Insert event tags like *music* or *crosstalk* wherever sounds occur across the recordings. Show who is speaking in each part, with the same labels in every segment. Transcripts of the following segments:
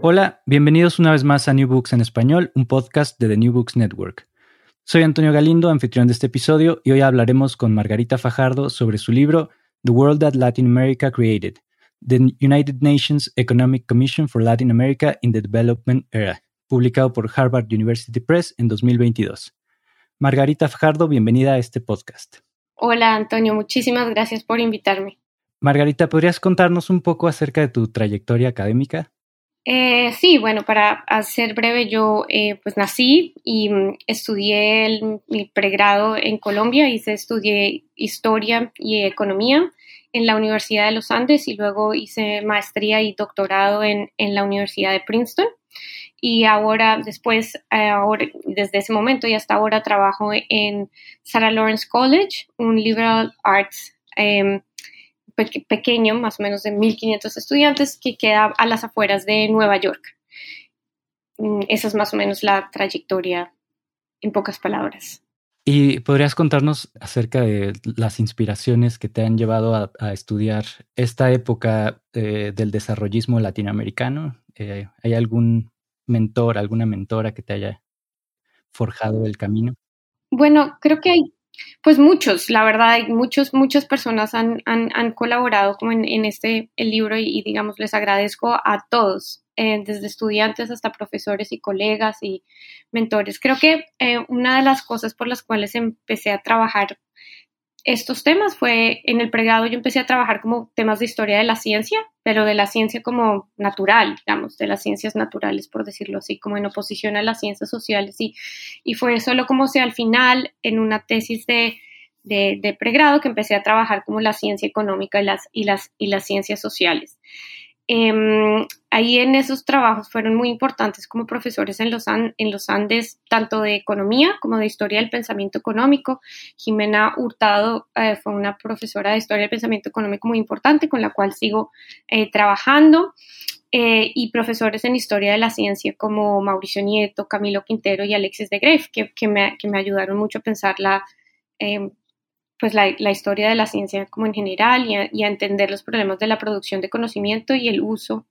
Speaker 1: Hola, bienvenidos una vez más a New Books en Español, un podcast de The New Books Network. Soy Antonio Galindo, anfitrión de este episodio, y hoy hablaremos con Margarita Fajardo sobre su libro The World That Latin America Created, The United Nations Economic Commission for Latin America in the Development Era, publicado por Harvard University Press en 2022. Margarita Fajardo, bienvenida a este podcast.
Speaker 2: Hola Antonio, muchísimas gracias por invitarme.
Speaker 1: Margarita, ¿podrías contarnos un poco acerca de tu trayectoria académica?
Speaker 2: Eh, sí, bueno, para hacer breve, yo eh, pues nací y mm, estudié el, mi pregrado en Colombia, hice, estudié historia y economía en la Universidad de los Andes y luego hice maestría y doctorado en, en la Universidad de Princeton. Y ahora, después, eh, ahora, desde ese momento y hasta ahora trabajo en Sarah Lawrence College, un liberal arts pequeño, más o menos de 1.500 estudiantes, que queda a las afueras de Nueva York. Mm, esa es más o menos la trayectoria en pocas palabras.
Speaker 1: ¿Y podrías contarnos acerca de las inspiraciones que te han llevado a, estudiar esta época eh, del desarrollismo latinoamericano? Eh, ¿Hay algún mentor, alguna mentora que te haya forjado el camino?
Speaker 2: Bueno, creo que hay pues muchos, la verdad, muchos, muchas personas han, han, colaborado como en, este el libro y, digamos les agradezco a todos, eh, desde estudiantes hasta profesores y colegas y mentores. Creo que eh, una de las cosas por las cuales empecé a trabajar estos temas fue en el pregrado yo empecé a trabajar como temas de historia de la ciencia, pero de la ciencia como natural, digamos, de las ciencias naturales, por decirlo así, como en oposición a las ciencias sociales. Y, y fue solo como si al final, en una tesis de, de, pregrado, que empecé a trabajar como la ciencia económica y las, y las, y las ciencias sociales. Em, ahí en esos trabajos fueron muy importantes como profesores en los, en los Andes, tanto de economía como de historia del pensamiento económico. Jimena Hurtado eh, fue una profesora de historia del pensamiento económico muy importante con la cual sigo eh, trabajando. Eh, y profesores en historia de la ciencia como Mauricio Nieto, Camilo Quintero y Alexis de Greff, que, que, me, que me, ayudaron mucho a pensar la, em, pues la, historia de la ciencia como en general y a, entender los problemas de la producción de conocimiento y el uso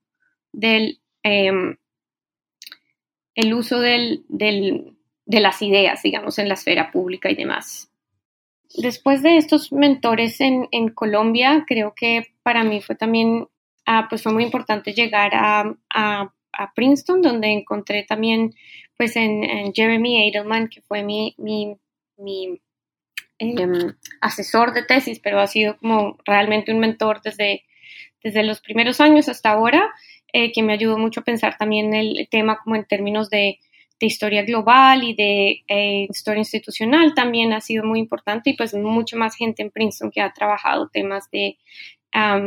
Speaker 2: del, em, el uso del, de las ideas, digamos, en la esfera pública y demás. Después de estos mentores en, Colombia, creo que para mí fue también, ah, pues fue muy importante llegar a, Princeton, donde encontré también, pues en, Jeremy Edelman, que fue mi, mi, mi Em, asesor de tesis, pero ha sido como realmente un mentor desde, desde los primeros años hasta ahora, eh, que me ayudó mucho a pensar también el tema como en términos de, de historia global y de eh, historia institucional también ha sido muy importante y pues mucha más gente en Princeton que ha trabajado temas de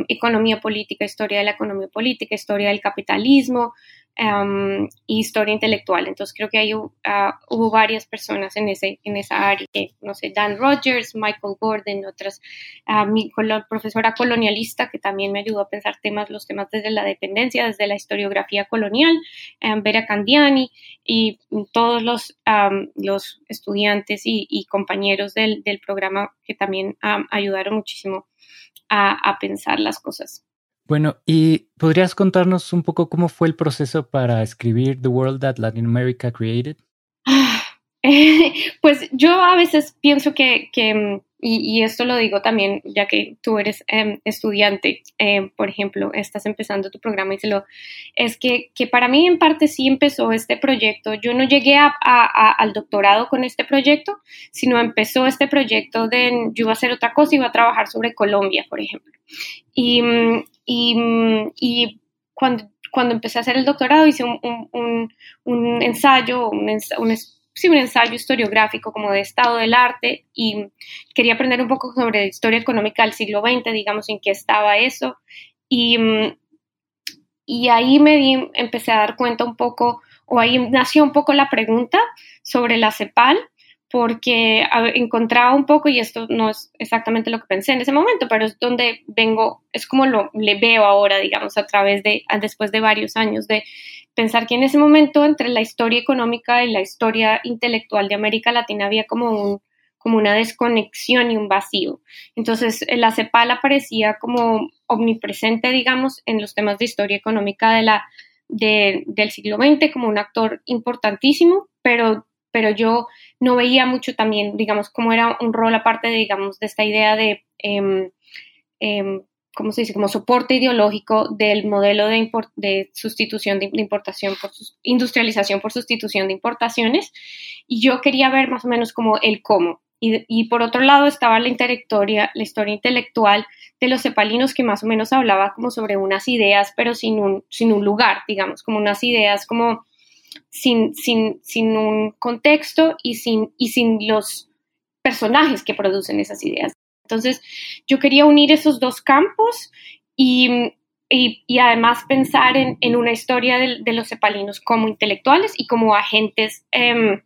Speaker 2: economía política, historia de la economía política, historia del capitalismo, historia intelectual. Entonces creo que ahí ah, hubo varias personas en, ese, en esa área, no sé, Dan Rogers, Michael Gordon, otras, uh, mi profesora colonialista que también me ayudó a pensar temas, los temas desde la dependencia, desde la historiografía colonial, Vera Candiani y todos los, los estudiantes y, compañeros del, programa que también ayudaron muchísimo a pensar las cosas.
Speaker 1: Bueno, ¿y podrías contarnos un poco cómo fue el proceso para escribir The World That Latin America Created? *laughs*
Speaker 2: pues yo a veces pienso que, que y, esto lo digo también, ya que tú eres em, estudiante, em, por ejemplo, estás empezando tu programa y se lo, es que, que, para mí en parte sí empezó este proyecto. Yo no llegué a, al doctorado con este proyecto, sino empezó este proyecto de yo iba a hacer otra cosa, iba a trabajar sobre Colombia, por ejemplo. Y, y, y cuando, cuando empecé a hacer el doctorado hice un, un, un, ensayo, un, un sí, un ensayo historiográfico como de estado del arte y quería aprender un poco sobre historia económica del siglo XX, digamos, en qué estaba eso. Y, y ahí me di, empecé a dar cuenta un poco, o ahí nació un poco la pregunta sobre la CEPAL, porque encontraba un poco, y esto no es exactamente lo que pensé en ese momento, pero es donde vengo, es como lo le veo ahora, digamos, a través de, después de varios años de pensar que en ese momento entre la historia económica y la historia intelectual de América Latina había como, un, como una desconexión y un vacío. Entonces, la CEPAL aparecía como omnipresente, digamos, en los temas de historia económica de la, del siglo XX como un actor importantísimo, pero, pero yo no veía mucho también, digamos, como era un rol aparte, de, digamos, de esta idea de... Eh, ¿cómo se dice?, como soporte ideológico del modelo de, sustitución de, importación por industrialización por sustitución de importaciones. Y yo quería ver más o menos como el cómo. Y, y, por otro lado estaba la, la historia intelectual de los cepalinos que más o menos hablaba como sobre unas ideas, pero sin un, sin un lugar, digamos, como unas ideas como sin, sin, sin un contexto y sin, y sin los personajes que producen esas ideas. Entonces, yo quería unir esos dos campos y, y, además pensar en, en una historia de, los cepalinos como intelectuales y como agentes em,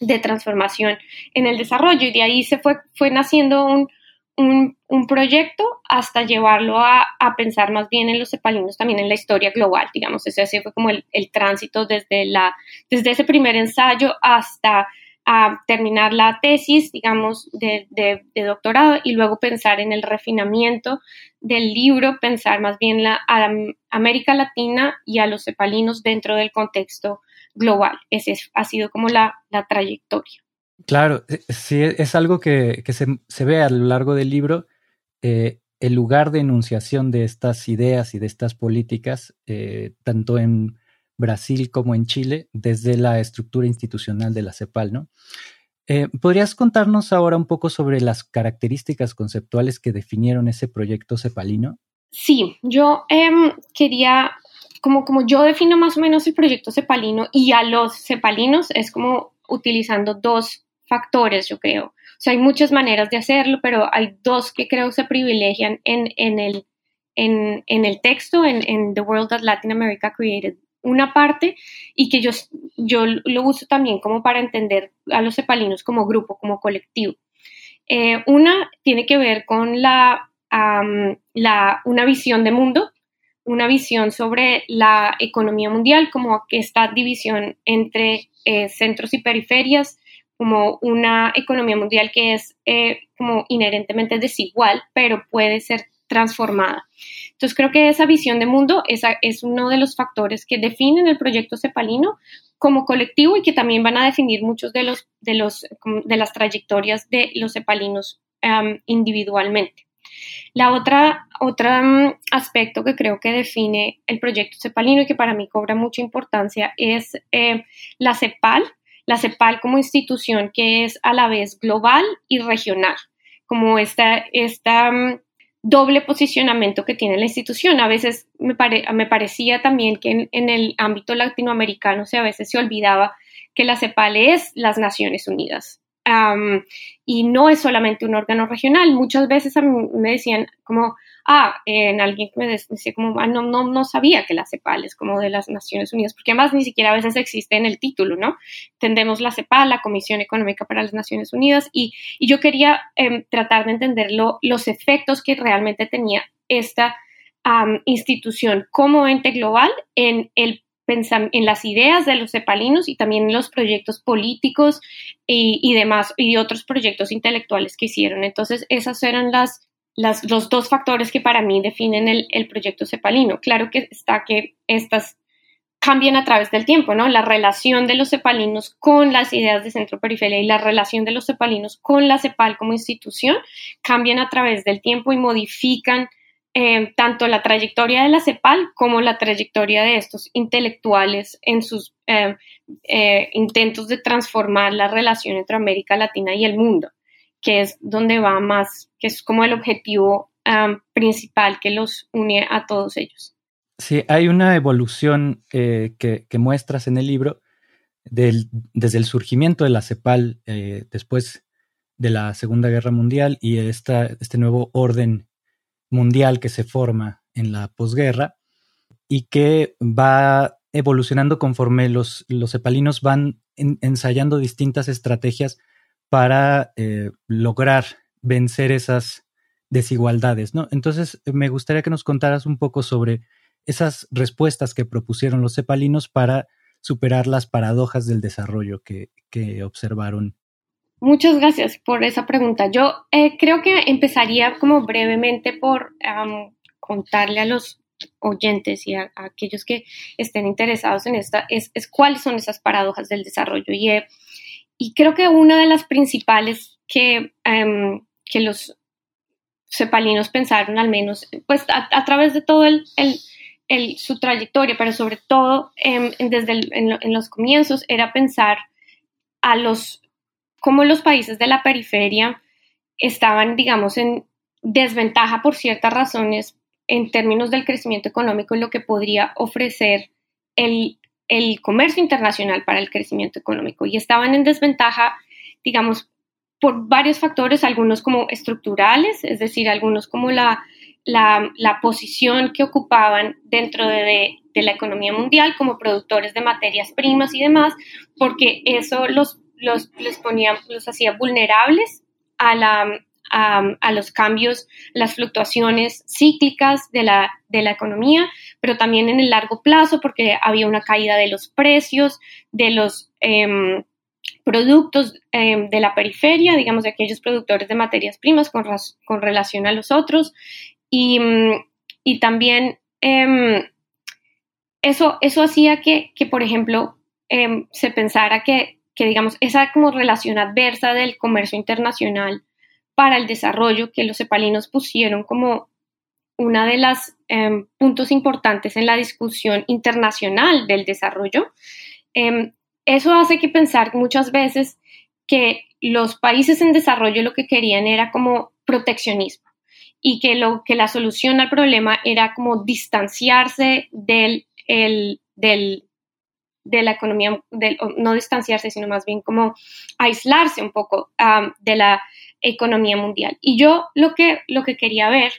Speaker 2: de transformación en el desarrollo. Y de ahí se fue, fue naciendo un, un, un, proyecto hasta llevarlo a, a, pensar más bien en los cepalinos, también en la historia global, digamos. Ese fue como el, el tránsito desde, la, desde ese primer ensayo hasta a terminar la tesis, digamos, de, doctorado y luego pensar en el refinamiento del libro, pensar más bien la, a América Latina y a los cepalinos dentro del contexto global. Esa ha sido como la, trayectoria.
Speaker 1: Claro, eh, sí, es algo que, se, ve a lo largo del libro. Eh, el lugar de enunciación de estas ideas y de estas políticas, eh, tanto en Brasil como en Chile desde la estructura institucional de la CEPAL, ¿no? Eh, ¿Podrías contarnos ahora un poco sobre las características conceptuales que definieron ese proyecto cepalino?
Speaker 2: Sí, yo em, quería, como, como yo defino más o menos el proyecto cepalino y a los cepalinos es como utilizando dos factores, yo creo. O sea, hay muchas maneras de hacerlo, pero hay dos que creo se privilegian en, en, el, en, en el texto, en, en The World That Latin America Created una parte y que yo, yo lo uso también como para entender a los cepalinos como grupo, como colectivo. Eh, una tiene que ver con la, la, una visión de mundo, una visión sobre la economía mundial, como esta división entre eh, centros y periferias, como una economía mundial que es eh, como inherentemente desigual, pero puede ser transformada. Entonces creo que esa visión de mundo es uno de los factores que definen el proyecto cepalino como colectivo y que también van a definir muchos de, los, de, los, de las trayectorias de los cepalinos individualmente. La otra, otro aspecto que creo que define el proyecto cepalino y que para mí cobra mucha importancia es eh, la CEPAL, la CEPAL como institución que es a la vez global y regional, como esta, esta doble posicionamiento que tiene la institución. A veces me, me parecía también que en, el ámbito latinoamericano se a veces se olvidaba que la CEPAL es las Naciones Unidas. y no es solamente un órgano regional. Muchas veces a mí me decían como, ah, en alguien que me decía como, ah, no, no, no sabía que la CEPAL es como de las Naciones Unidas, porque además ni siquiera a veces existe en el título, ¿no? Tendemos la CEPAL, la Comisión Económica para las Naciones Unidas, y, y yo quería em, tratar de entender los efectos que realmente tenía esta institución como ente global en el en las ideas de los cepalinos y también en los proyectos políticos y, demás, y otros proyectos intelectuales que hicieron. Entonces, esos eran las, las, los dos factores que para mí definen el, proyecto cepalino. Claro que está que estas cambian a través del tiempo, ¿no? La relación de los cepalinos con las ideas de centro-periferia y la relación de los cepalinos con la CEPAL como institución cambian a través del tiempo y modifican eh, tanto la trayectoria de la CEPAL como la trayectoria de estos intelectuales en sus eh, eh, intentos de transformar la relación entre América Latina y el mundo, que es donde va más, que es como el objetivo principal que los une a todos ellos.
Speaker 1: Sí, hay una evolución que, muestras en el libro desde el surgimiento de la CEPAL después de la Segunda Guerra Mundial y esta, este nuevo orden mundial que se forma en la posguerra y que va evolucionando conforme los, los cepalinos van ensayando distintas estrategias para eh, lograr vencer esas desigualdades, ¿no? Entonces, me gustaría que nos contaras un poco sobre esas respuestas que propusieron los cepalinos para superar las paradojas del desarrollo que, que observaron
Speaker 2: Muchas gracias por esa pregunta. Yo eh, creo que empezaría como brevemente por contarle a los oyentes y a, aquellos que estén interesados en esta, es, cuáles son esas paradojas del desarrollo. Y, eh, y creo que una de las principales que, em, que los cepalinos pensaron, al menos, pues a, través de todo el, el, su trayectoria, pero sobre todo em, desde en los comienzos, era pensar a los cómo los países de la periferia estaban, digamos, en desventaja por ciertas razones en términos del crecimiento económico y lo que podría ofrecer el, comercio internacional para el crecimiento económico. Y estaban en desventaja, digamos, por varios factores, algunos como estructurales, es decir, algunos como la, la, posición que ocupaban dentro de, de, la economía mundial como productores de materias primas y demás, porque eso los los, les ponía, los hacía vulnerables a, la, a, los cambios, las fluctuaciones cíclicas de la, de la economía, pero también en el largo plazo porque había una caída de los precios, de los em, productos em, de la periferia, digamos, de aquellos productores de materias primas con, con relación a los otros. Y, y también em, eso, eso hacía que, que por ejemplo, se pensara que que digamos esa como relación adversa del comercio internacional para el desarrollo que los cepalinos pusieron como una de las em, puntos importantes en la discusión internacional del desarrollo. Em, eso hace que pensar muchas veces que los países en desarrollo lo que querían era como proteccionismo y que, lo, que la solución al problema era como distanciarse del, el, del de la economía, no distanciarse, sino más bien como aislarse un poco de la economía mundial. Y yo lo que, lo que quería ver,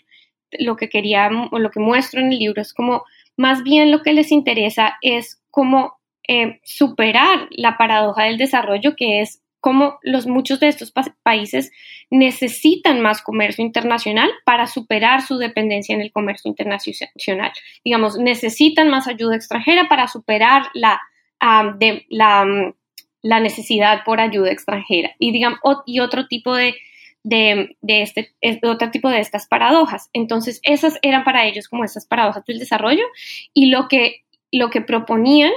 Speaker 2: lo que quería, lo que muestro en el libro es como, más bien lo que les interesa es cómo eh, superar la paradoja del desarrollo, que es cómo los, muchos de estos países necesitan más comercio internacional para superar su dependencia en el comercio internacional. Digamos, necesitan más ayuda extranjera para superar la de la, la, necesidad por ayuda extranjera y, digamos, y otro tipo de, de, de, este, otro tipo de estas paradojas. Entonces, esas eran para ellos como estas paradojas del desarrollo y lo que, lo que proponían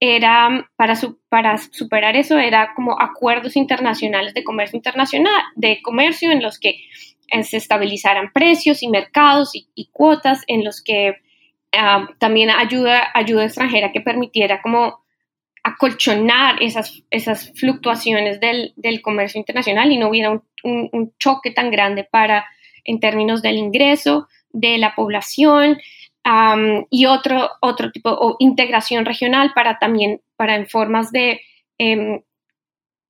Speaker 2: era, para, su, para superar eso, era como acuerdos internacionales de comercio internacional, de comercio en los que eh, se estabilizaran precios y mercados y, cuotas, en los que también ayuda, ayuda extranjera que permitiera como acolchonar esas, esas fluctuaciones del, del comercio internacional y no hubiera un, un, choque tan grande para, en términos del ingreso de la población y otro, otro tipo, o integración regional para también, para en formas de em,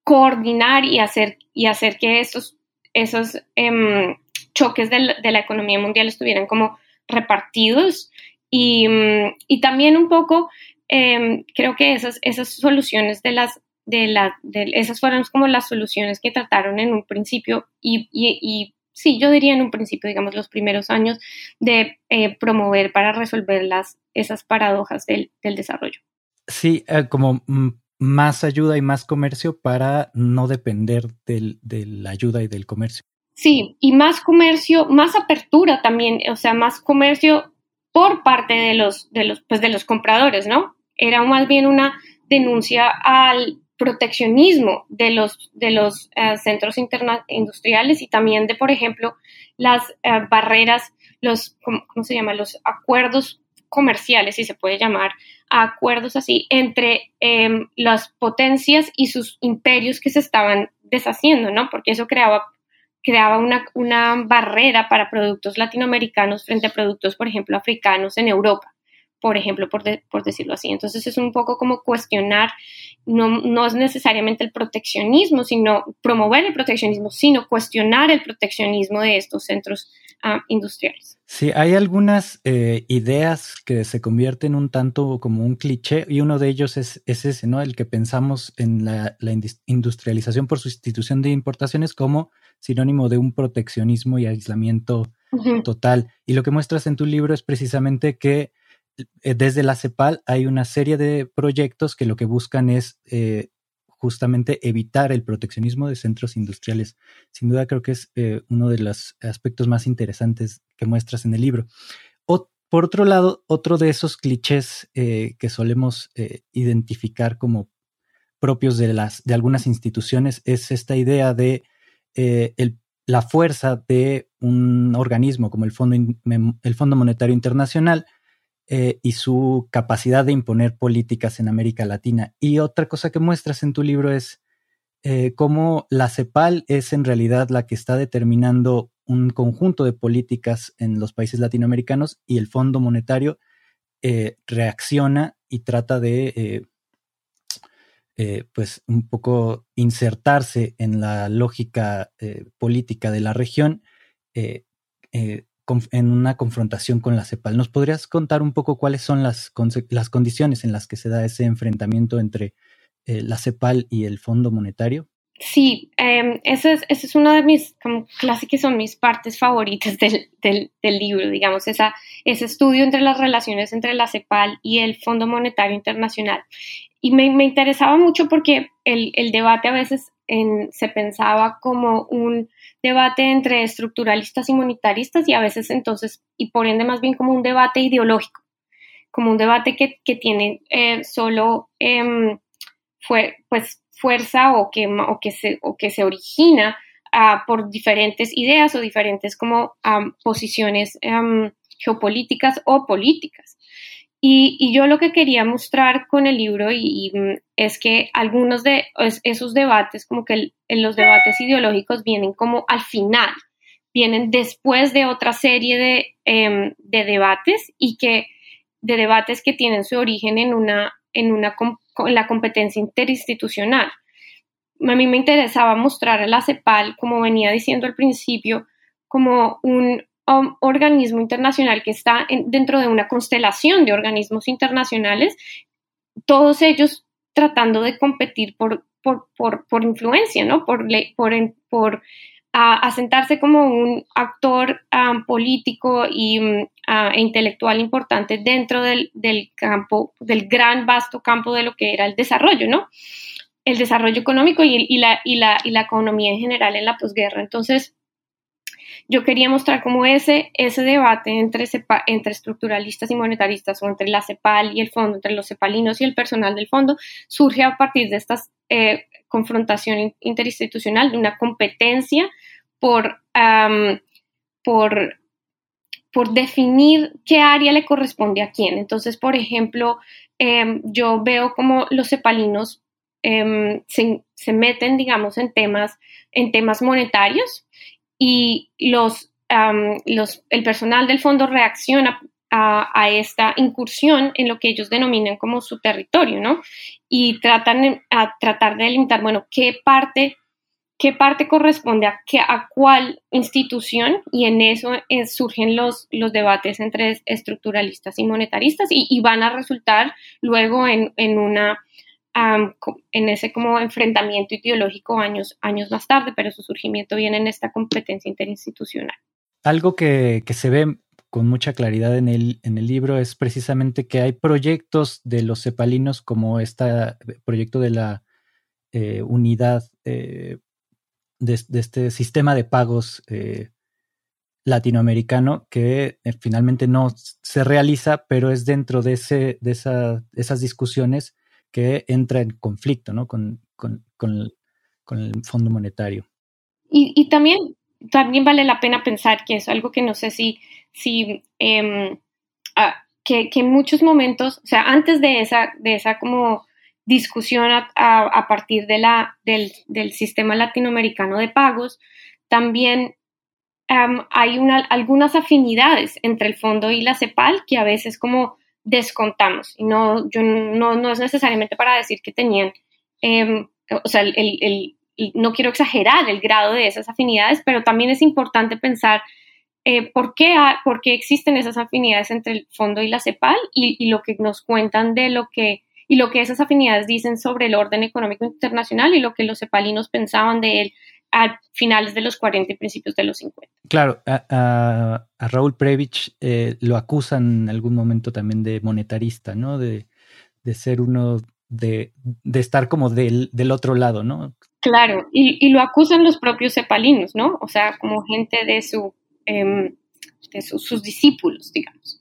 Speaker 2: coordinar y hacer, y hacer que esos, esos em, choques de la, economía mundial estuvieran como repartidos. Y, mm, y también un poco em, creo que esas, esas soluciones de las de la, de, esas fueron como las soluciones que trataron en un principio y, y, sí, yo diría en un principio, digamos, los primeros años de eh, promover para resolver las, esas paradojas del, del desarrollo.
Speaker 1: Sí, eh, como más ayuda y más comercio para no depender del, de la ayuda y del comercio.
Speaker 2: Sí, y más comercio, más apertura también, o sea, más comercio por parte de los, de los, pues de los compradores, ¿no? Era más bien una denuncia al proteccionismo de los, de los eh, centros industriales y también de, por ejemplo, las eh, barreras, los, ¿cómo, se llama? Los acuerdos comerciales, si se puede llamar, acuerdos así, entre em, las potencias y sus imperios que se estaban deshaciendo, ¿no? Porque eso creaba, creaba una, una barrera para productos latinoamericanos frente a productos, por ejemplo, africanos en Europa por ejemplo, por, por, decirlo así. Entonces es un poco como cuestionar, no, no, es necesariamente el proteccionismo, sino promover el proteccionismo, sino cuestionar el proteccionismo de estos centros ah, industriales.
Speaker 1: Sí, hay algunas eh, ideas que se convierten un tanto como un cliché y uno de ellos es, es ese, ¿no? El que pensamos en la, la industrialización por sustitución de importaciones como sinónimo de un proteccionismo y aislamiento total. Y lo que muestras en tu libro es precisamente que desde la CEPAL hay una serie de proyectos que lo que buscan es eh, justamente evitar el proteccionismo de centros industriales. Sin duda creo que es eh, uno de los aspectos más interesantes que muestras en el libro. por otro lado, otro de esos clichés que solemos identificar como propios de, las, de algunas instituciones es esta idea de la fuerza de un organismo como el el Fondo Monetario Internacional, eh, y su capacidad de imponer políticas en América Latina. Y otra cosa que muestras en tu libro es eh, cómo la CEPAL es en realidad la que está determinando un conjunto de políticas en los países latinoamericanos y el Fondo Monetario eh, reacciona y trata de, pues, un poco insertarse en la lógica política de la región en una confrontación con la CEPAL. ¿Nos podrías contar un poco cuáles son las, las condiciones en las que se da ese enfrentamiento entre eh, la CEPAL y el Fondo Monetario?
Speaker 2: Sí, eh, esa es, es, una de mis, como que son mis partes favoritas *laughs* del, del, libro, digamos, ese estudio entre las relaciones entre la CEPAL y el Fondo Monetario Internacional. Y me, me interesaba mucho porque el, el, debate a veces en, se pensaba como un debate entre estructuralistas y monetaristas y a veces entonces, y por ende más bien como un debate ideológico, como un debate que, que tiene eh, solo eh, fue, pues, fuerza o que, o que, se, o que se origina uh, por diferentes ideas o diferentes como um, posiciones um, geopolíticas o políticas. Y, y, yo lo que quería mostrar con el libro y, y mm, es que algunos de esos debates, como que el, los debates ideológicos vienen como al final, vienen después de otra serie de, eh, de debates y que de debates que tienen su origen en una, en una en la competencia interinstitucional. A mí me interesaba mostrar a la CEPAL, como venía diciendo al principio, como un um, organismo internacional que está dentro de una constelación de organismos internacionales, todos ellos tratando de competir por, por, por, por influencia, ¿no? Por, por, por asentarse como un actor um, político y, um, e intelectual importante dentro del, del, campo, del gran vasto campo de lo que era el desarrollo, ¿no? El desarrollo económico y, y, la, y, la, y la economía en general en la posguerra. Entonces, yo quería mostrar cómo ese, ese debate entre, entre estructuralistas y monetaristas o entre la CEPAL y el fondo, entre los cepalinos y el personal del fondo, surge a partir de esta eh, confrontación interinstitucional, de una competencia por, por, por definir qué área le corresponde a quién. Entonces, por ejemplo, em, yo veo como los cepalinos em, se, se, meten, digamos, en temas, en temas monetarios y los, los, el personal del fondo reacciona a, esta incursión en lo que ellos denominan como su territorio, ¿no? Y tratan a tratar de delimitar, bueno, qué parte, qué parte corresponde a, qué, a cuál institución y en eso eh, surgen los, los debates entre estructuralistas y monetaristas y, van a resultar luego en, en una en ese como enfrentamiento ideológico años, años más tarde, pero su surgimiento viene en esta competencia interinstitucional.
Speaker 1: Algo que, que se ve con mucha claridad en el, en el libro es precisamente que hay proyectos de los cepalinos como este proyecto de la eh, unidad eh, de, este sistema de pagos latinoamericano que finalmente no se realiza, pero es dentro de, ese, de esas discusiones que entra en conflicto ¿no? con, con, el, Fondo Monetario.
Speaker 2: Y, también, también vale la pena pensar que es algo que no sé si, si em, ah, que, en muchos momentos, o sea, antes de esa, de esa como discusión a, partir de la, del, del, sistema latinoamericano de pagos, también hay una, algunas afinidades entre el fondo y la CEPAL que a veces como descontamos. Y no, yo no, no es necesariamente para decir que tenían, em, o sea, el, no quiero exagerar el grado de esas afinidades, pero también es importante pensar eh, ¿por, qué por, qué existen esas afinidades entre el fondo y la CEPAL y, y, lo que nos cuentan de lo que y lo que esas afinidades dicen sobre el orden económico internacional y lo que los cepalinos pensaban de él a finales de los 40 y principios de los 50.
Speaker 1: Claro, a, Raúl Previch eh, lo acusan en algún momento también de monetarista, ¿no? De, ser uno, de, estar como del, otro lado, ¿no?
Speaker 2: Claro, y, lo acusan los propios cepalinos, ¿no? O sea, como gente de, su, em, de sus discípulos, digamos.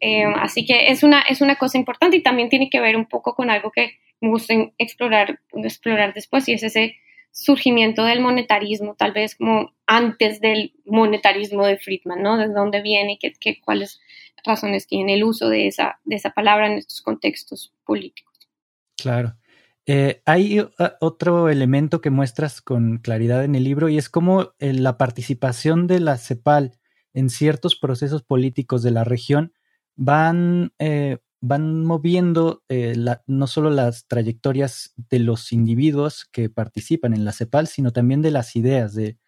Speaker 2: Eh, así que es una, es una cosa importante y también tiene que ver un poco con algo que me gusta explorar, explorar después y es ese surgimiento del monetarismo, tal vez como antes del monetarismo de Friedman, ¿no? De dónde viene, qué, qué, cuáles razones tiene el uso de esa, de esa palabra en estos contextos políticos.
Speaker 1: Claro. Eh, hay uh, otro elemento que muestras con claridad en el libro y es como eh, la participación de la CEPAL en ciertos procesos políticos de la región van, eh, van moviendo eh, no solo las trayectorias de los individuos que participan en la CEPAL, sino también de las ideas de,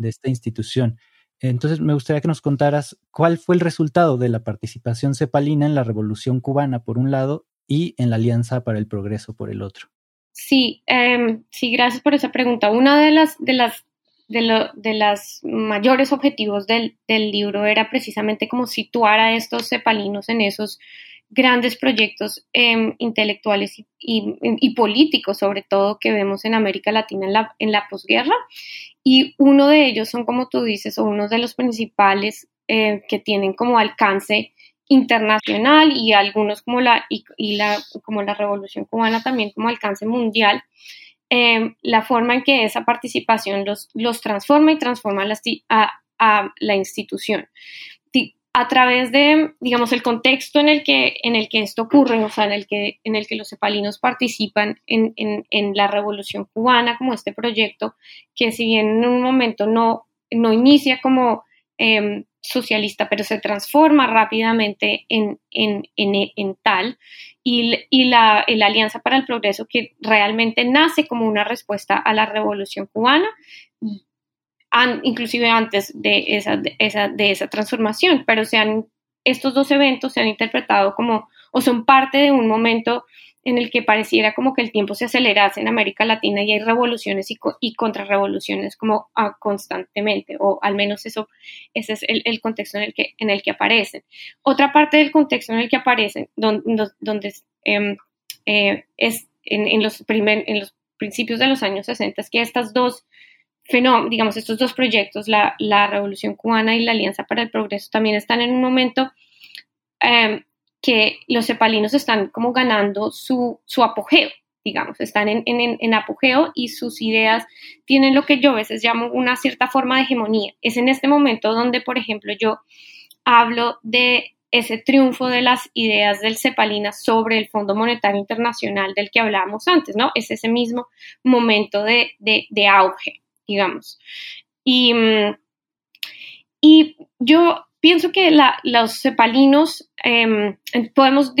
Speaker 1: esta institución. Entonces, me gustaría que nos contaras cuál fue el resultado de la participación cepalina en la Revolución cubana, por un lado, y en la Alianza para el Progreso, por el otro.
Speaker 2: Sí, em, sí, gracias por esa pregunta. Una de las, de las de, de los mayores objetivos del, libro era precisamente como situar a estos cepalinos en esos grandes proyectos em, intelectuales y, políticos, sobre todo, que vemos en América Latina en la, en la posguerra. Y uno de ellos son, como tú dices, o uno de los principales eh, que tienen como alcance internacional y algunos como la, como la Revolución Cubana también como alcance mundial, Em, la forma en que esa participación los, transforma y transforma a, la institución. A través de, digamos, el contexto en el que, en el que esto ocurre, o sea, en el que, en el que los cepalinos participan en, en, en la revolución cubana, como este proyecto, que si bien en un momento no, no inicia como em, socialista, pero se transforma rápidamente en, en, en tal, y, y la, la, Alianza para el Progreso, que realmente nace como una respuesta a la Revolución cubana, inclusive antes de esa, de esa, de esa transformación, pero se han, estos dos eventos se han interpretado como, o son parte de un momento en el que pareciera como que el tiempo se acelerase en América Latina y hay revoluciones y, y contrarrevoluciones como ah, constantemente, o al menos eso, ese es el, contexto en el, que, en el que aparecen. Otra parte del contexto en el que aparecen, donde, donde em, eh, es en, los primer, en los principios de los años 60, es que estas dos digamos, estos dos proyectos, la, Revolución Cubana y la Alianza para el Progreso, también están en un momento em, que los cepalinos están como ganando su, apogeo, digamos, están en, en, en, apogeo y sus ideas tienen lo que yo a veces llamo una cierta forma de hegemonía. Es en este momento donde, por ejemplo, yo hablo de ese triunfo de las ideas del Cepalina sobre el Fondo Monetario Internacional del que hablábamos antes, ¿no? Es ese mismo momento de auge, digamos. Y, mm, y yo pienso que los cepalinos, em, podemos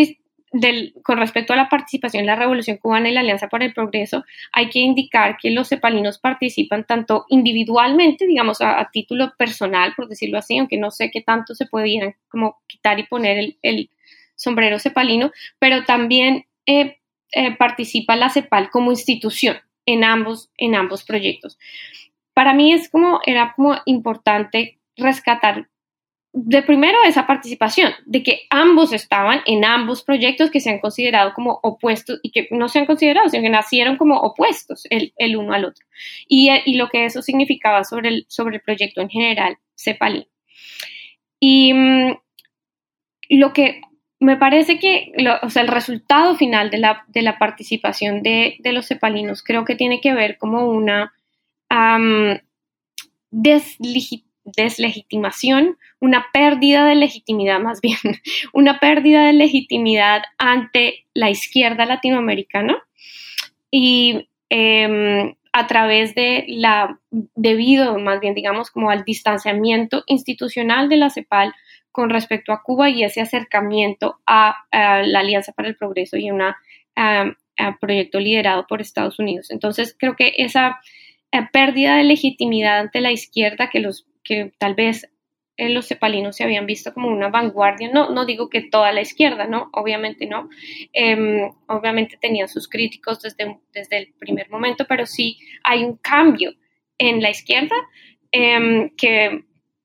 Speaker 2: con respecto a la participación en la Revolución Cubana y la Alianza para el Progreso, hay que indicar que los cepalinos participan tanto individualmente, digamos, a, título personal, por decirlo así, aunque no sé qué tanto se podían como quitar y poner el, sombrero cepalino, pero también eh, eh, participa la CEPAL como institución en ambos, en ambos proyectos. Para mí es como, era como importante rescatar de primero esa participación, de que ambos estaban en ambos proyectos que se han considerado como opuestos y que no se han considerado, sino que nacieron como opuestos el, uno al otro. Y, y, lo que eso significaba sobre el, sobre el proyecto en general, CEPALI. Y mm, lo que me parece que o sea, el resultado final de la, de la participación de, de, los cepalinos creo que tiene que ver como una deslegitimación, una pérdida de legitimidad más bien, *laughs* una pérdida de legitimidad ante la izquierda latinoamericana y em, a través de la, debido más bien digamos como al distanciamiento institucional de la CEPAL con respecto a Cuba y ese acercamiento a, la Alianza para el Progreso y un proyecto liderado por Estados Unidos. Entonces creo que esa eh, pérdida de legitimidad ante la izquierda que los que tal vez eh, los cepalinos se habían visto como una vanguardia, no, no digo que toda la izquierda, no, obviamente no, em, obviamente tenían sus críticos desde, desde el primer momento, pero sí hay un cambio en la izquierda em, que,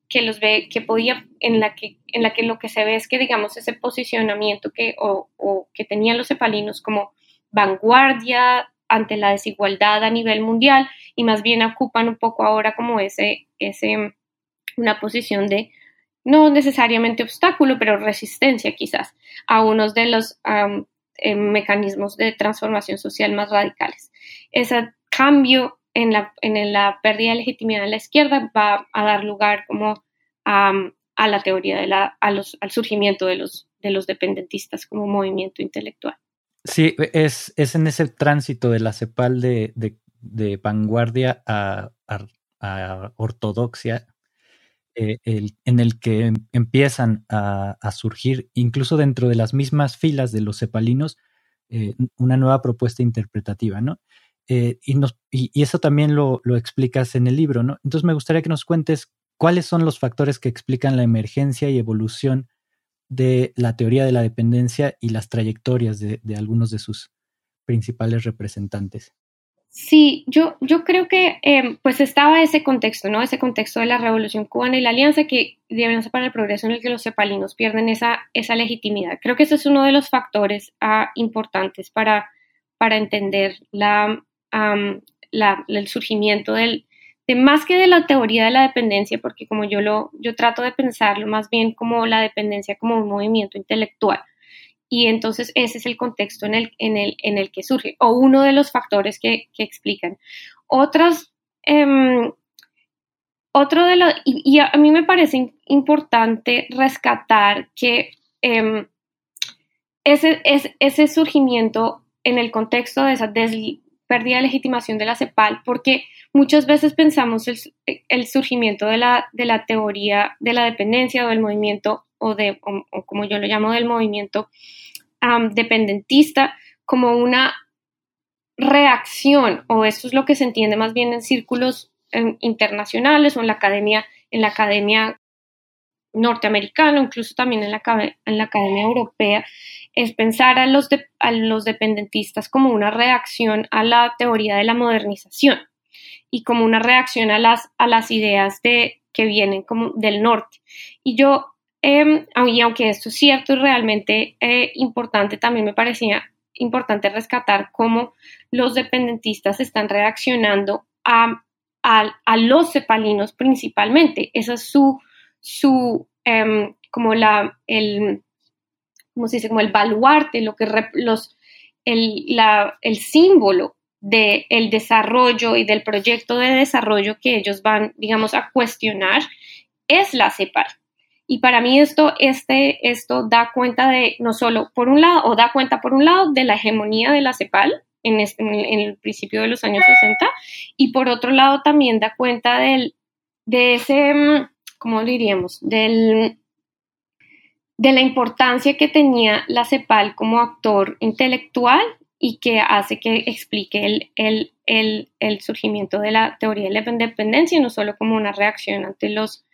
Speaker 2: que, los ve, que podía, en la que, en la que lo que se ve es que, digamos, ese posicionamiento que, o, que tenían los cepalinos como vanguardia ante la desigualdad a nivel mundial y más bien ocupan un poco ahora como ese, ese una posición de no necesariamente obstáculo, pero resistencia quizás a unos de los eh, mecanismos de transformación social más radicales. Ese cambio en la, en la pérdida de legitimidad de la izquierda va a dar lugar como a, la teoría de la, a los, al surgimiento de los, de los dependentistas como movimiento intelectual.
Speaker 1: Sí, es, es en ese tránsito de la CEPAL de, de, vanguardia a, a ortodoxia eh, en el que em, empiezan a, surgir, incluso dentro de las mismas filas de los cepalinos, eh, una nueva propuesta interpretativa, ¿no? Eh, y, nos, y, eso también lo, lo, explicas en el libro, ¿no? Entonces me gustaría que nos cuentes cuáles son los factores que explican la emergencia y evolución de la teoría de la dependencia y las trayectorias de algunos de sus principales representantes.
Speaker 2: Sí, yo, yo creo que em, pues estaba ese contexto, ¿no? Ese contexto de la Revolución Cubana y la Alianza que de Alianza para el Progreso en el que los cepalinos pierden esa, esa legitimidad. Creo que ese es uno de los factores ah, importantes para, para entender la, el surgimiento de más que de la teoría de la dependencia, porque como yo lo, yo trato de pensarlo más bien como la dependencia como un movimiento intelectual y entonces ese es el contexto en el, en el, en el que surge, o uno de los factores que, explican. Otros, em, otro de los, y, a mí me parece importante rescatar que em, ese, ese surgimiento en el contexto de esa pérdida de legitimación de la CEPAL, porque muchas veces pensamos el, el surgimiento de la, de la teoría de la dependencia o del movimiento o, de, como yo lo llamo del movimiento dependentista, como una reacción, o eso es lo que se entiende más bien en círculos em, internacionales o en la academia, en la academia norteamericana, incluso también en la, en la academia europea, es pensar a los, a los dependentistas como una reacción a la teoría de la modernización y como una reacción a las, a las ideas de, que vienen como del norte. Y yo eh, y aunque esto es cierto y realmente eh, importante, también me parecía importante rescatar cómo los dependentistas están reaccionando a, a, los cepalinos principalmente. Esa es su, su em, como la, el, ¿cómo se dice? Como el baluarte, lo que los, el, la, el símbolo del el desarrollo y del proyecto de desarrollo que ellos van, digamos, a cuestionar es la CEPAL. Y para mí esto, este, esto da cuenta de, no solo por un lado, o da cuenta por un lado de la hegemonía de la CEPAL en, en, el, principio de los años 60, y por otro lado también da cuenta del, de ese, ¿cómo diríamos? De la importancia que tenía la CEPAL como actor intelectual y que hace que explique el, surgimiento de la teoría de la independencia, no solo como una reacción ante los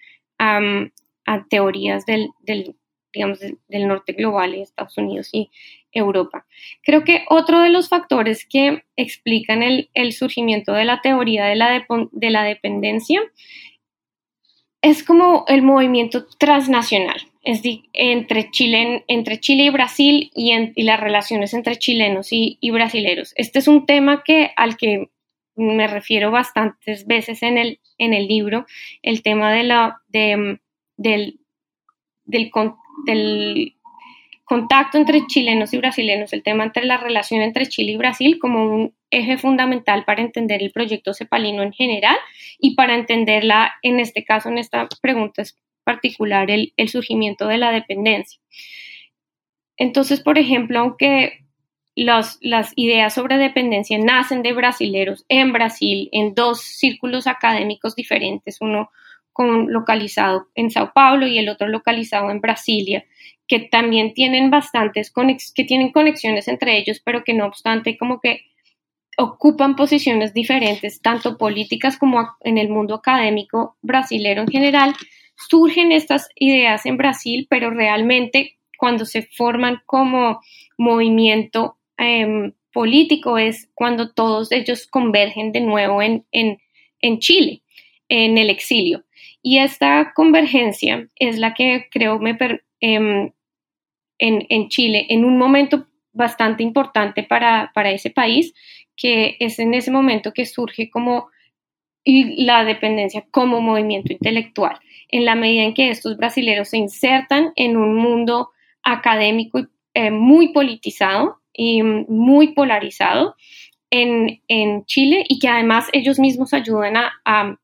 Speaker 2: teorías del, del digamos, del, norte global, Estados Unidos y Europa. Creo que otro de los factores que explican el, surgimiento de la teoría de la dependencia es como el movimiento transnacional, es entre, Chile, entre Chile y Brasil y, las relaciones entre chilenos y, brasileros. Este es un tema que, al que me refiero bastantes veces en el, en el libro, el tema de la, de, del, del, del contacto entre chilenos y brasileños, el tema entre la relación entre Chile y Brasil como un eje fundamental para entender el proyecto cepalino en general y para entenderla, en este caso, en esta pregunta particular, el, surgimiento de la dependencia. Entonces, por ejemplo, aunque las ideas sobre dependencia nacen de brasileros en Brasil, en dos círculos académicos diferentes, uno localizado en Sao Paulo y el otro localizado en Brasilia, que también tienen bastantes, que tienen conexiones entre ellos, pero que no obstante como que ocupan posiciones diferentes, tanto políticas como en el mundo académico brasilero en general. Surgen estas ideas en Brasil, pero realmente cuando se forman como movimiento em, político es cuando todos ellos convergen de nuevo en, en Chile, en el exilio. Y esta convergencia es la que creo me em, en, en, Chile, en un momento bastante importante para, para, ese país, que es en ese momento que surge como la dependencia como movimiento intelectual, en la medida en que estos brasileños se insertan en un mundo académico eh, muy politizado y muy polarizado en, en, Chile y que además ellos mismos ayudan a,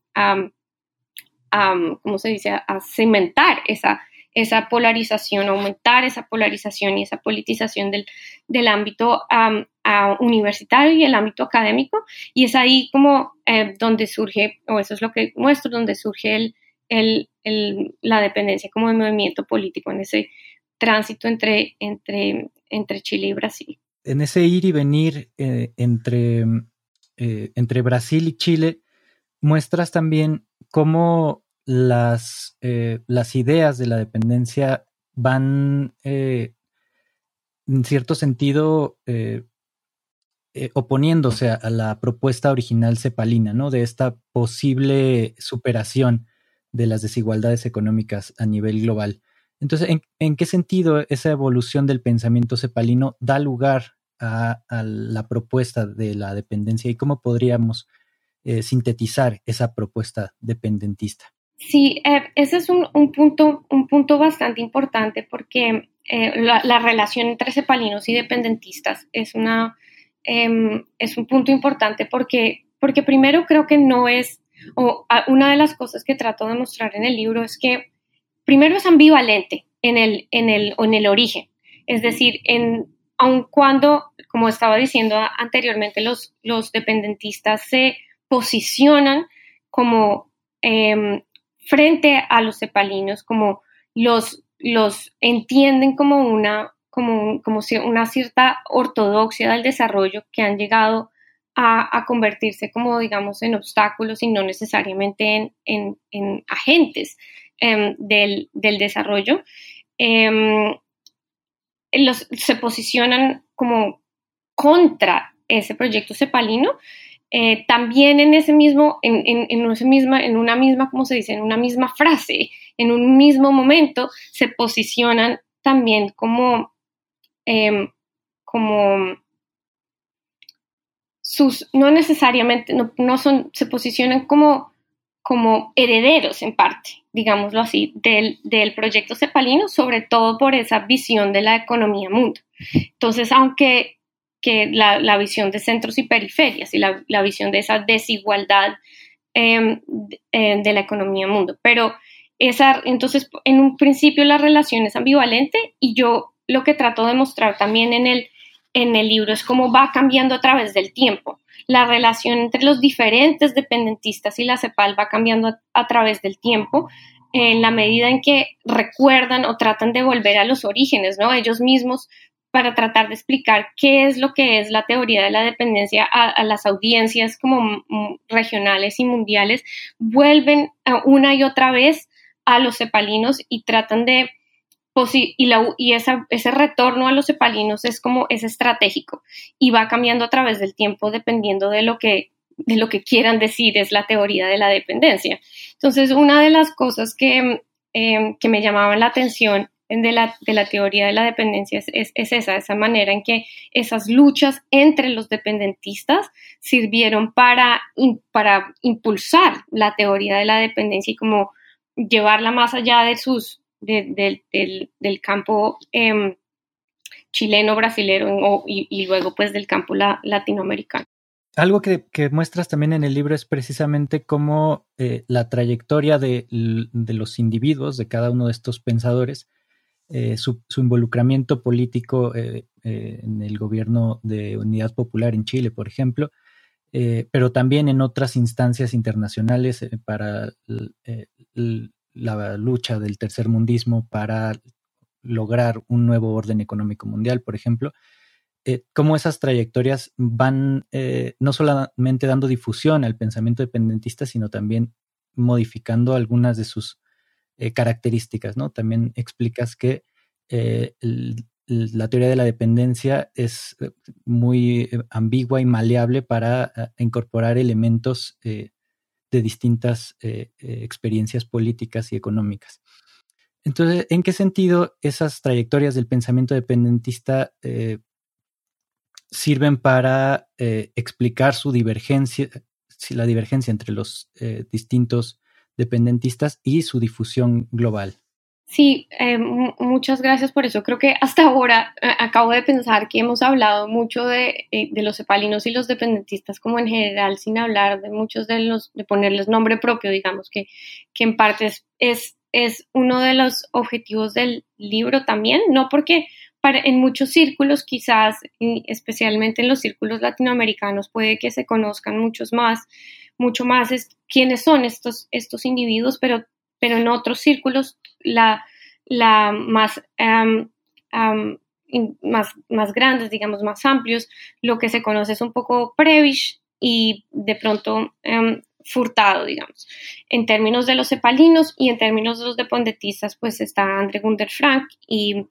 Speaker 2: ¿cómo se dice?, a cimentar esa, esa polarización, aumentar esa polarización y esa politización del, del ámbito universitario y el ámbito académico. Y es ahí como eh, donde surge, o eso es lo que muestro, donde surge el, el, el, la dependencia como de movimiento político en ese tránsito entre, entre, entre Chile y Brasil.
Speaker 1: En ese ir y venir eh, entre, eh, entre Brasil y Chile, muestras también cómo las, eh, las ideas de la dependencia van, eh, en cierto sentido, eh, oponiéndose a, la propuesta original cepalina, ¿no? De esta posible superación de las desigualdades económicas a nivel global. Entonces, ¿en, qué sentido esa evolución del pensamiento cepalino da lugar a, a la propuesta de la dependencia y cómo podríamos eh, sintetizar esa propuesta dependentista.
Speaker 2: Sí, eh, ese es un, punto, un punto bastante importante porque eh, la, relación entre cepalinos y dependentistas es, una, em, es un punto importante porque, porque primero creo que no es, o una de las cosas que trato de mostrar en el libro es que primero es ambivalente en el, en el, en el origen, es decir, en, aun cuando, como estaba diciendo anteriormente, los, los dependentistas se posicionan como em, frente a los cepalinos, como los, los entienden como una, como, como una cierta ortodoxia del desarrollo que han llegado a, convertirse como, digamos, en obstáculos y no necesariamente en, en, agentes em, del, del, desarrollo. Em, los, se posicionan como contra ese proyecto cepalino eh, también en ese mismo, en, en, ese misma, en una misma, ¿cómo se dice? En una misma frase, en un mismo momento, se posicionan también como, em, como sus, no necesariamente, no, no, son, se posicionan como, como herederos en parte, digámoslo así, del, del proyecto cepalino, sobre todo por esa visión de la economía mundo. Entonces, aunque que la, visión de centros y periferias y la, visión de esa desigualdad em, eh, de la economía mundo. Pero esa, entonces, en un principio la relación es ambivalente y yo lo que trato de mostrar también en el, en el libro es cómo va cambiando a través del tiempo. La relación entre los diferentes dependentistas y la CEPAL va cambiando a, través del tiempo en la medida en que recuerdan o tratan de volver a los orígenes, ¿no? Ellos mismos para tratar de explicar qué es lo que es la teoría de la dependencia a, las audiencias como regionales y mundiales, vuelven una y otra vez a los cepalinos y tratan de y, y ese retorno a los cepalinos es como es estratégico y va cambiando a través del tiempo dependiendo de lo que de lo que quieran decir es la teoría de la dependencia. Entonces, una de las cosas que, em, que me llamaban la atención de la, de la teoría de la dependencia es, es, esa, esa manera en que esas luchas entre los dependentistas sirvieron para, para impulsar la teoría de la dependencia y como llevarla más allá de sus, del, del, campo em, chileno, brasilero y, luego pues del campo latinoamericano.
Speaker 1: Algo que, muestras también en el libro es precisamente cómo eh, la trayectoria de, los individuos, de cada uno de estos pensadores, eh, su, involucramiento político eh, en el gobierno de Unidad Popular en Chile, por ejemplo, pero también en otras instancias internacionales para la lucha del tercermundismo para lograr un nuevo orden económico mundial, por ejemplo, eh, cómo esas trayectorias van eh, no solamente dando difusión al pensamiento dependentista, sino también modificando algunas de sus eh, características, ¿no? También explicas que la teoría de la dependencia es muy ambigua y maleable para incorporar elementos de distintas experiencias políticas y económicas. Entonces, ¿en qué sentido esas trayectorias del pensamiento dependentista sirven para eh, explicar su divergencia, la divergencia entre los eh, distintos dependentistas y su difusión global.
Speaker 2: Sí, eh, muchas gracias por eso. Creo que hasta ahora acabo de pensar que hemos hablado mucho de, los cepalinos y los dependentistas como en general, sin hablar de muchos de los, de ponerles nombre propio, digamos, que, que en parte es, es, es uno de los objetivos del libro también, no porque en muchos círculos, quizás, especialmente en los círculos latinoamericanos, puede que se conozcan muchos más, mucho más es, quiénes son estos, estos individuos, pero, pero en otros círculos la, la más, más, más grandes, digamos, más amplios, lo que se conoce es un poco prevish y de pronto furtado, digamos. En términos de los cepalinos y en términos de los dependentistas, pues está André Gunder Frank y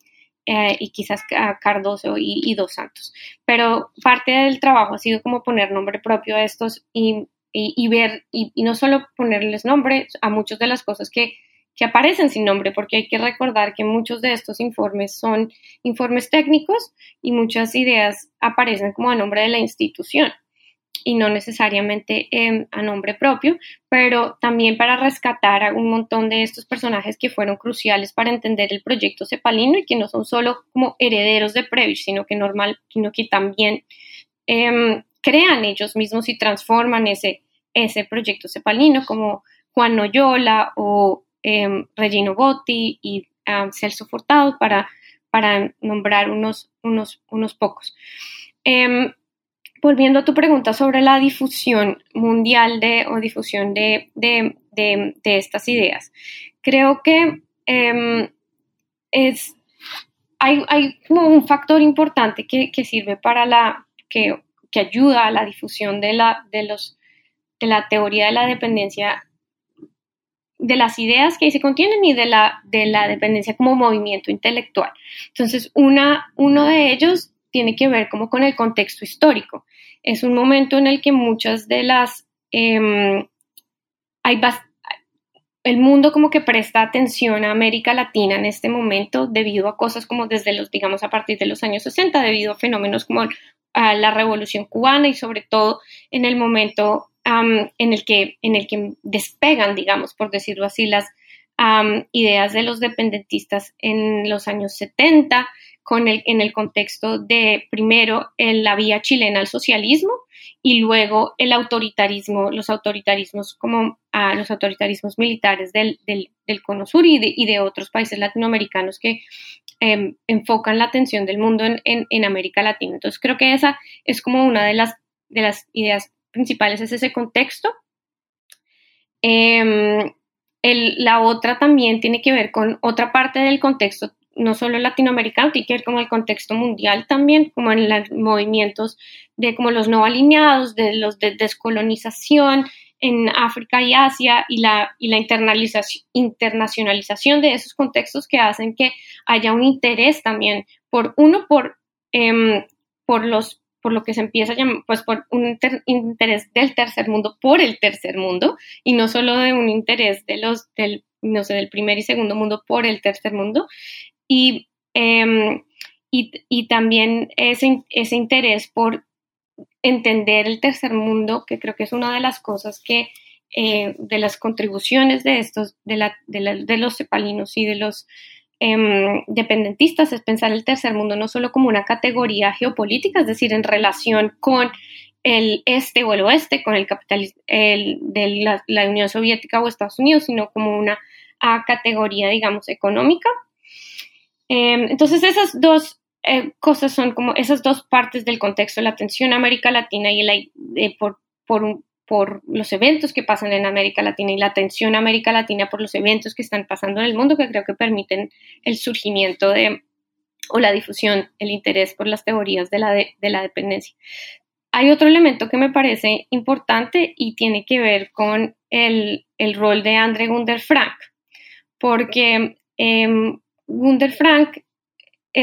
Speaker 2: eh, y quizás Cardoso y, Dos Santos. Pero parte del trabajo ha sido como poner nombre propio a estos y, y, ver, y, no solo ponerles nombre a muchas de las cosas que, que aparecen sin nombre, porque hay que recordar que muchos de estos informes son informes técnicos y muchas ideas aparecen como a nombre de la institución y no necesariamente em, a nombre propio, pero también para rescatar a un montón de estos personajes que fueron cruciales para entender el proyecto cepalino y que no son solo como herederos de Prevish, sino que normal, sino que también em, crean ellos mismos y transforman ese, ese proyecto cepalino, como Juan Noyola o em, Regino Botti y Celso Furtado, para, para nombrar unos, unos, unos pocos. Volviendo a tu pregunta sobre la difusión mundial de, o difusión de, estas ideas, creo que em, es, hay, como un factor importante que, sirve para la, que, ayuda a la difusión de la, de, los, de la teoría de la dependencia de las ideas que ahí se contienen y de la, de la dependencia como movimiento intelectual. Entonces, una, uno de ellos tiene que ver como con el contexto histórico. Es un momento en el que muchas de las... Em, hay el mundo como que presta atención a América Latina en este momento debido a cosas como desde los, digamos, a partir de los años 60, debido a fenómenos como a la revolución cubana y sobre todo en el momento en, el que, en el que despegan, digamos, por decirlo así, las ideas de los dependentistas en los años 70, con el, en el contexto de primero la vía chilena al socialismo y luego el autoritarismo, los autoritarismos como los autoritarismos militares del, del, Cono Sur y de, y de, otros países latinoamericanos que em, enfocan la atención del mundo en, América Latina. Entonces creo que esa es como una de las, de las ideas principales, es ese contexto. Em, la otra también tiene que ver con otra parte del contexto, no solo latinoamericano, tiene que ver con el contexto mundial también, como en los movimientos de como los no alineados, de los de descolonización en África y Asia y la, y la internalización, internacionalización de esos contextos que hacen que haya un interés también por uno, por, em, por los por lo que se empieza a llamar, pues por un interés del tercer mundo por el tercer mundo y no solo de un interés de los del, no sé, del primer y segundo mundo por el tercer mundo. Y, em, y, y, también ese, ese interés por entender el tercer mundo, que creo que es una de las cosas que, eh, de las contribuciones de estos, de, la, de, los cepalinos y de los Em, dependentistas es pensar el tercer mundo no solo como una categoría geopolítica, es decir, en relación con el este o el oeste, con el capitalismo de la, Unión Soviética o Estados Unidos, sino como una categoría, digamos, económica. Em, entonces, esas dos eh, cosas son como esas dos partes del contexto, la atención a América Latina y la, eh, por, por, un, por los eventos que pasan en América Latina y la atención a América Latina por los eventos que están pasando en el mundo que creo que permiten el surgimiento de o la difusión, el interés por las teorías de la, de, la dependencia. Hay otro elemento que me parece importante y tiene que ver con el, el rol de André Gunder Frank, porque eh, Gunder Frank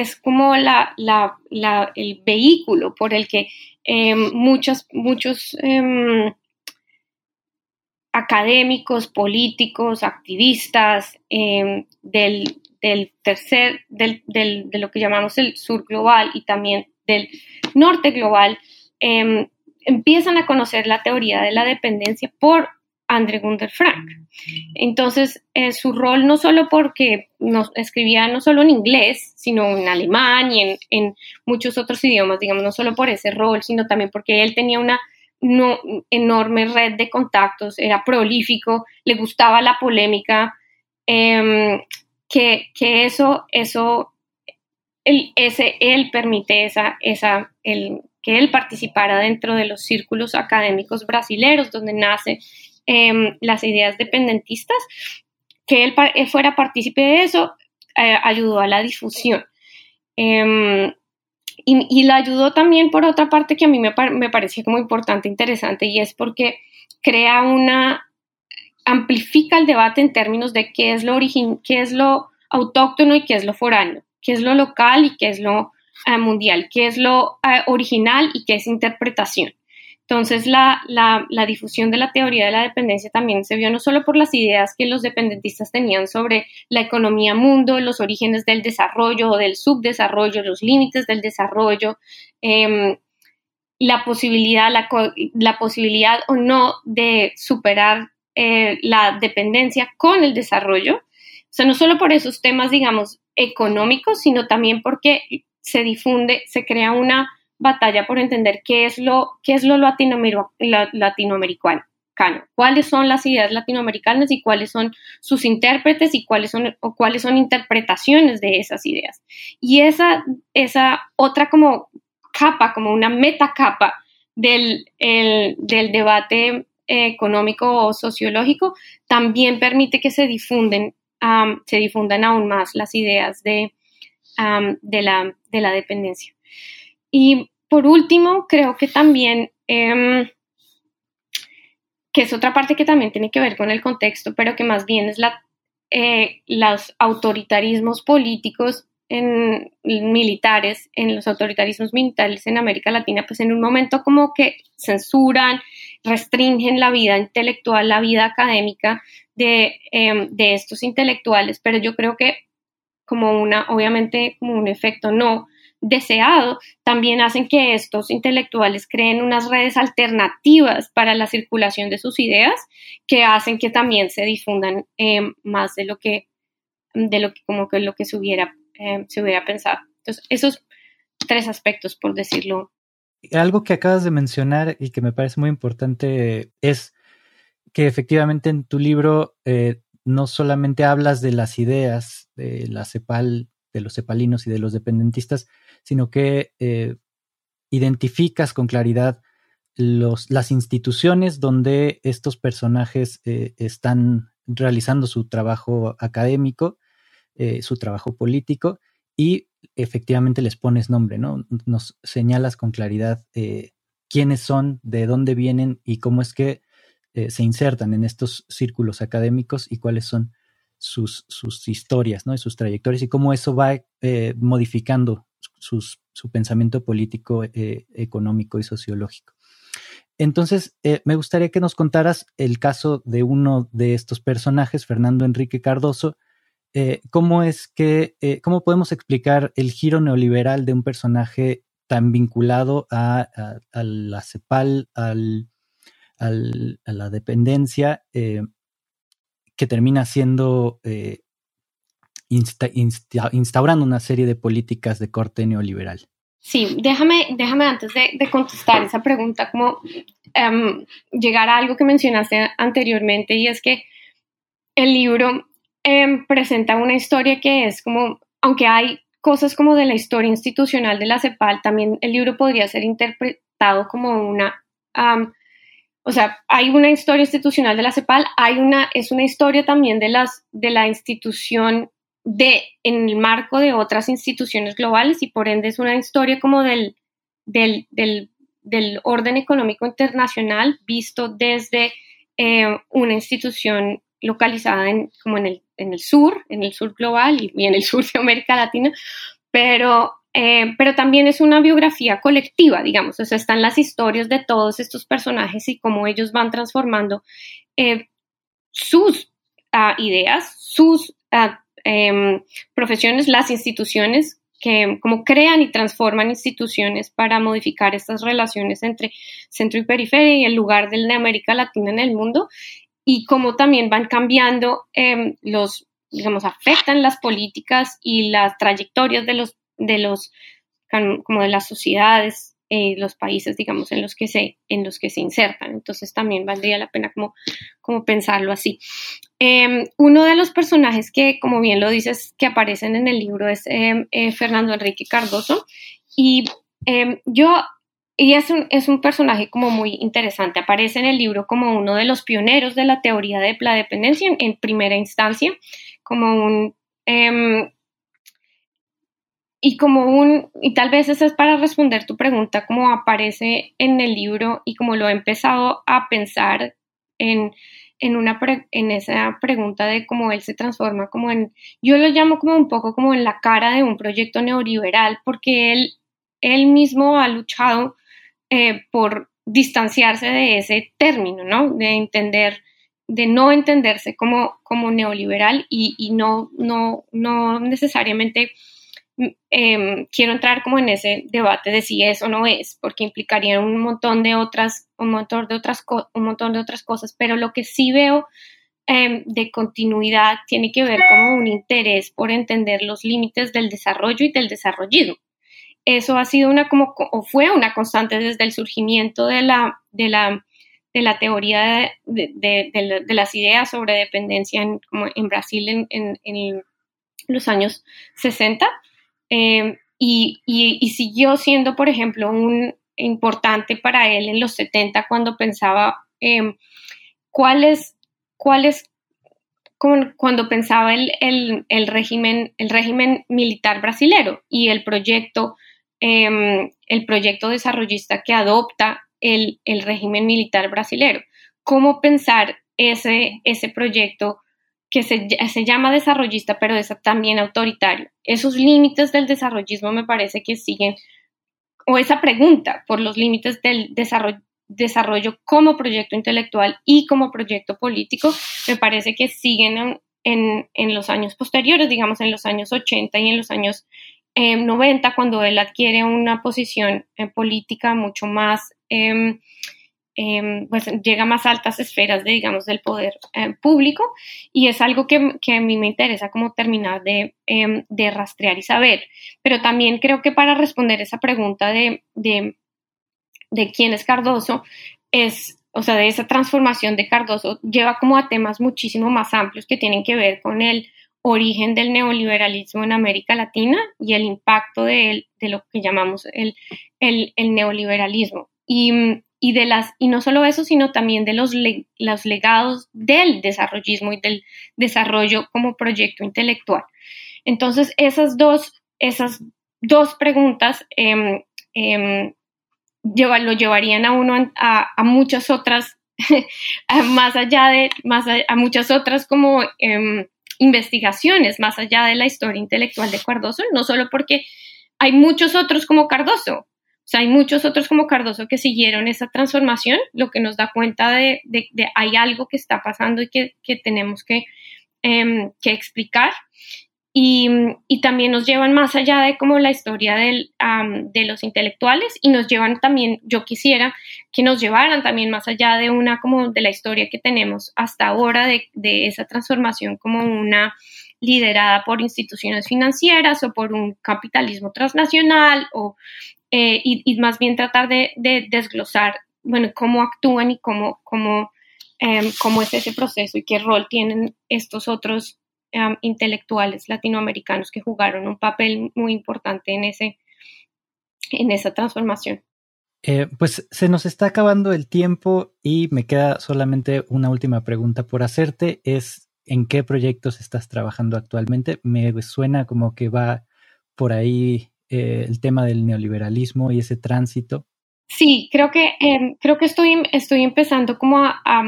Speaker 2: es como la, la, el vehículo por el que em, muchos, em, académicos, políticos, activistas em, del, tercer, del, de lo que llamamos el sur global y también del norte global, em, empiezan a conocer la teoría de la dependencia por André Gunder Frank. Entonces, eh, su rol no solo porque nos escribía no solo en inglés, sino en alemán y en, muchos otros idiomas, digamos, no solo por ese rol, sino también porque él tenía una no, enorme red de contactos, era prolífico, le gustaba la polémica, em, que, eso, eso, él, ese, él permite esa, esa, el, que él participara dentro de los círculos académicos brasileños donde nacen em, las ideas dependentistas, que él, fuera partícipe de eso, eh, ayudó a la difusión. Em, y, la ayudó también por otra parte que a mí me, me parecía como importante, interesante, y es porque crea una, amplifica el debate en términos de qué es lo origen, qué es lo autóctono y qué es lo foráneo, qué es lo local y qué es lo eh, mundial, qué es lo eh, original y qué es interpretación. Entonces, la, difusión de la teoría de la dependencia también se vio no solo por las ideas que los dependentistas tenían sobre la economía mundo, los orígenes del desarrollo o del subdesarrollo, los límites del desarrollo, em, la, posibilidad, la, posibilidad o no de superar eh, la dependencia con el desarrollo. O sea, no solo por esos temas, digamos, económicos, sino también porque se difunde, se crea una batalla por entender qué es lo, qué es lo latinoamericano, cuáles son las ideas latinoamericanas y cuáles son sus intérpretes y cuáles son, o cuáles son interpretaciones de esas ideas. Y esa, esa otra como capa, como una metacapa del, del debate económico o sociológico, también permite que se difunden, se difundan aún más las ideas de, de, la, de la dependencia. Y por último, creo que también, em, que es otra parte que también tiene que ver con el contexto, pero que más bien es la, eh, los autoritarismos políticos en, militares, en los autoritarismos militares en América Latina, pues en un momento como que censuran, restringen la vida intelectual, la vida académica de, em, de estos intelectuales, pero yo creo que como una, obviamente como un efecto no deseado, también hacen que estos intelectuales creen unas redes alternativas para la circulación de sus ideas que hacen que también se difundan eh, más de lo que, de lo que, como que lo que se hubiera, eh, se hubiera pensado. Entonces, esos tres aspectos, por decirlo.
Speaker 1: Algo que acabas de mencionar y que me parece muy importante es que efectivamente en tu libro eh, no solamente hablas de las ideas de la CEPAL, de los cepalinos y de los dependentistas, sino que eh, identificas con claridad los, las instituciones donde estos personajes eh, están realizando su trabajo académico, eh, su trabajo político, y efectivamente les pones nombre, ¿no? Nos señalas con claridad quiénes son, de dónde vienen y cómo es que se insertan en estos círculos académicos y cuáles son sus, sus historias, ¿no? Y sus trayectorias y cómo eso va modificando su pensamiento político, económico y sociológico. Entonces, me gustaría que nos contaras el caso de uno de estos personajes, Fernando Enrique Cardoso, eh, cómo es que, eh, cómo podemos explicar el giro neoliberal de un personaje tan vinculado a, la CEPAL, al, a la dependencia, eh, que termina siendo, instaurando una serie de políticas de corte neoliberal.
Speaker 2: Sí, déjame, déjame antes de, contestar esa pregunta, como em, llegar a algo que mencionaste anteriormente, y es que el libro Em, presenta una historia que es como, aunque hay cosas como de la historia institucional de la CEPAL, también el libro podría ser interpretado como una, o sea, hay una historia institucional de la CEPAL, hay una, es una historia también de, las, de la institución de, en el marco de otras instituciones globales y por ende es una historia como del, del, del, orden económico internacional visto desde eh, una institución localizada en, como en el, en el sur, en el sur global y, en el *laughs* sur de América Latina, pero, eh, pero también es una biografía colectiva, digamos, o sea, están las historias de todos estos personajes y cómo ellos van transformando eh, sus ah, ideas, sus em, profesiones, las instituciones que como crean y transforman instituciones para modificar estas relaciones entre centro y periferia y el lugar de América Latina en el mundo y cómo también van cambiando em, los, digamos, afectan las políticas y las trayectorias de los, de los, como de las sociedades, eh, los países, digamos, en los que se, en los que se insertan. Entonces también valdría la pena como, como pensarlo así. Em, uno de los personajes que, como bien lo dices, que aparecen en el libro es em, eh, Fernando Enrique Cardoso. Y yo y es un, es un personaje como muy interesante. Aparece en el libro como uno de los pioneros de la teoría de la dependencia en, primera instancia, como un... Y como un, y tal vez eso es para responder tu pregunta, como aparece en el libro y como lo he empezado a pensar en, en, una en esa pregunta de cómo él se transforma como en, yo lo llamo como un poco como en la cara de un proyecto neoliberal, porque él, él mismo ha luchado eh, por distanciarse de ese término, ¿no? De entender, de no entenderse como, como neoliberal y, no, no, no necesariamente em, quiero entrar como en ese debate de si es o no es, porque implicaría un montón de otras, un montón de otras, un montón de otras cosas, pero lo que sí veo em, de continuidad tiene que ver como un interés por entender los límites del desarrollo y del desarrollismo eso ha sido una como, o fue una constante desde el surgimiento de la, de la, de la teoría de, de, las ideas sobre dependencia en, como en Brasil en, en, los años 60 eh, y, siguió siendo, por ejemplo, importante para él en los 70 cuando pensaba eh, cuáles, cuáles cuando pensaba el, el, régimen, el régimen militar brasilero y el proyecto Em, el proyecto desarrollista que adopta el, régimen militar brasilero. ¿Cómo pensar ese proyecto que se, llama desarrollista, pero es también autoritario? Esos límites del desarrollismo me parece que siguen, o esa pregunta por los límites del desarrollo, desarrollo como proyecto intelectual y como proyecto político, me parece que siguen en, en, los años posteriores, digamos en los años 80 y en los años 90, cuando él adquiere una posición eh, política mucho más, em, em, pues llega a más altas esferas, de, digamos, del poder eh, público, y es algo que, que, a mí me interesa como terminar de, em, de, rastrear y saber. Pero también creo que para responder esa pregunta de, de, de quién es Cardoso, es o sea, de esa transformación de Cardoso, lleva como a temas muchísimo más amplios que tienen que ver con el origen del neoliberalismo en América Latina y el impacto de, lo que llamamos el, el, neoliberalismo. Y, y de las y no solo eso sino también de los, los legados del desarrollismo y del desarrollo como proyecto intelectual. Entonces esas dos esas dos preguntas em, em, lo llevarían a uno a, muchas otras *laughs* más allá de más a, muchas otras como em, investigaciones más allá de la historia intelectual de Cardoso no solo porque hay muchos otros como Cardoso o sea, hay muchos otros como Cardoso que siguieron esa transformación, lo que nos da cuenta de, de, hay algo que está pasando y que, tenemos que, em, explicar. Y, también nos llevan más allá de como la historia de los intelectuales y nos llevan también, yo quisiera que nos llevaran también más allá de una como de la historia que tenemos hasta ahora de, de esa transformación como una liderada por instituciones financieras o por un capitalismo transnacional o eh, y, más bien tratar de, desglosar, bueno, cómo actúan y cómo, cómo, em, cómo es ese proceso y qué rol tienen estos otros em, intelectuales latinoamericanos que jugaron un papel muy importante en, ese, en esa transformación.
Speaker 1: Eh, pues se nos está acabando el tiempo y me queda solamente una última pregunta por hacerte. Es ¿en qué proyectos estás trabajando actualmente? Me suena como que va por ahí eh, el tema del neoliberalismo y ese tránsito?
Speaker 2: Sí, creo que, em, creo que estoy, estoy empezando como a,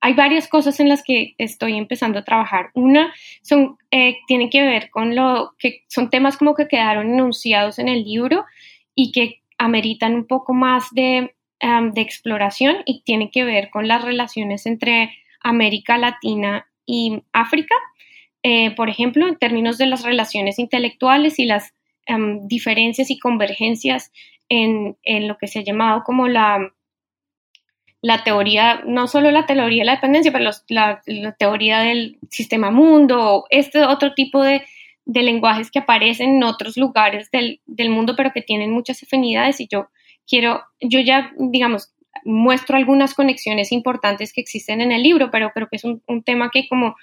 Speaker 2: hay varias cosas en las que estoy empezando a trabajar. Una son, eh, tiene que ver con lo que son temas como que quedaron enunciados en el libro y que ameritan un poco más de, de exploración y tiene que ver con las relaciones entre América Latina y África. Eh, por ejemplo, en términos de las relaciones intelectuales y las Em, diferencias y convergencias en, lo que se ha llamado como la, la teoría, no solo la teoría de la dependencia, pero la, teoría del sistema mundo, este otro tipo de, lenguajes que aparecen en otros lugares del, mundo, pero que tienen muchas afinidades. Y yo quiero, yo ya, digamos, muestro algunas conexiones importantes que existen en el libro, pero creo que es un, un tema que como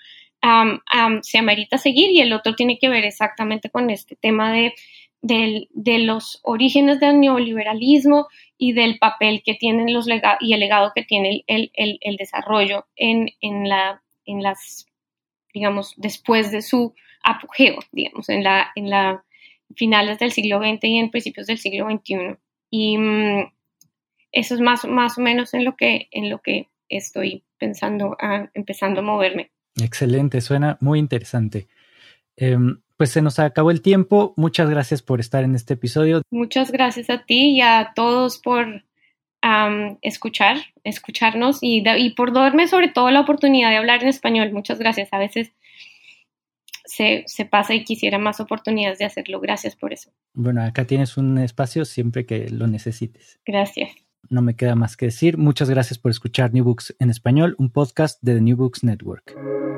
Speaker 2: se amerita seguir y el otro tiene que ver exactamente con este tema de, de, los orígenes del neoliberalismo y del papel que tienen los y el legado que tiene el, el, desarrollo en, en, la, en las, digamos, después de su apogeo, digamos, en la, en la finales del siglo XX y en principios del siglo XXI. Y mm, eso es más, más o menos en lo que, en lo que estoy pensando, empezando a moverme.
Speaker 1: Excelente, suena muy interesante. Em, pues se nos acabó el tiempo. Muchas gracias por estar en este episodio.
Speaker 2: Muchas gracias a ti y a todos por escuchar, escucharnos y, y, por darme sobre todo la oportunidad de hablar en español. Muchas gracias. A veces se, se, pasa y quisiera más oportunidades de hacerlo. Gracias por eso.
Speaker 1: Bueno, acá tienes un espacio siempre que lo necesites.
Speaker 2: Gracias.
Speaker 1: No me queda más que decir. Muchas gracias por escuchar New Books en español, un podcast de The New Books Network.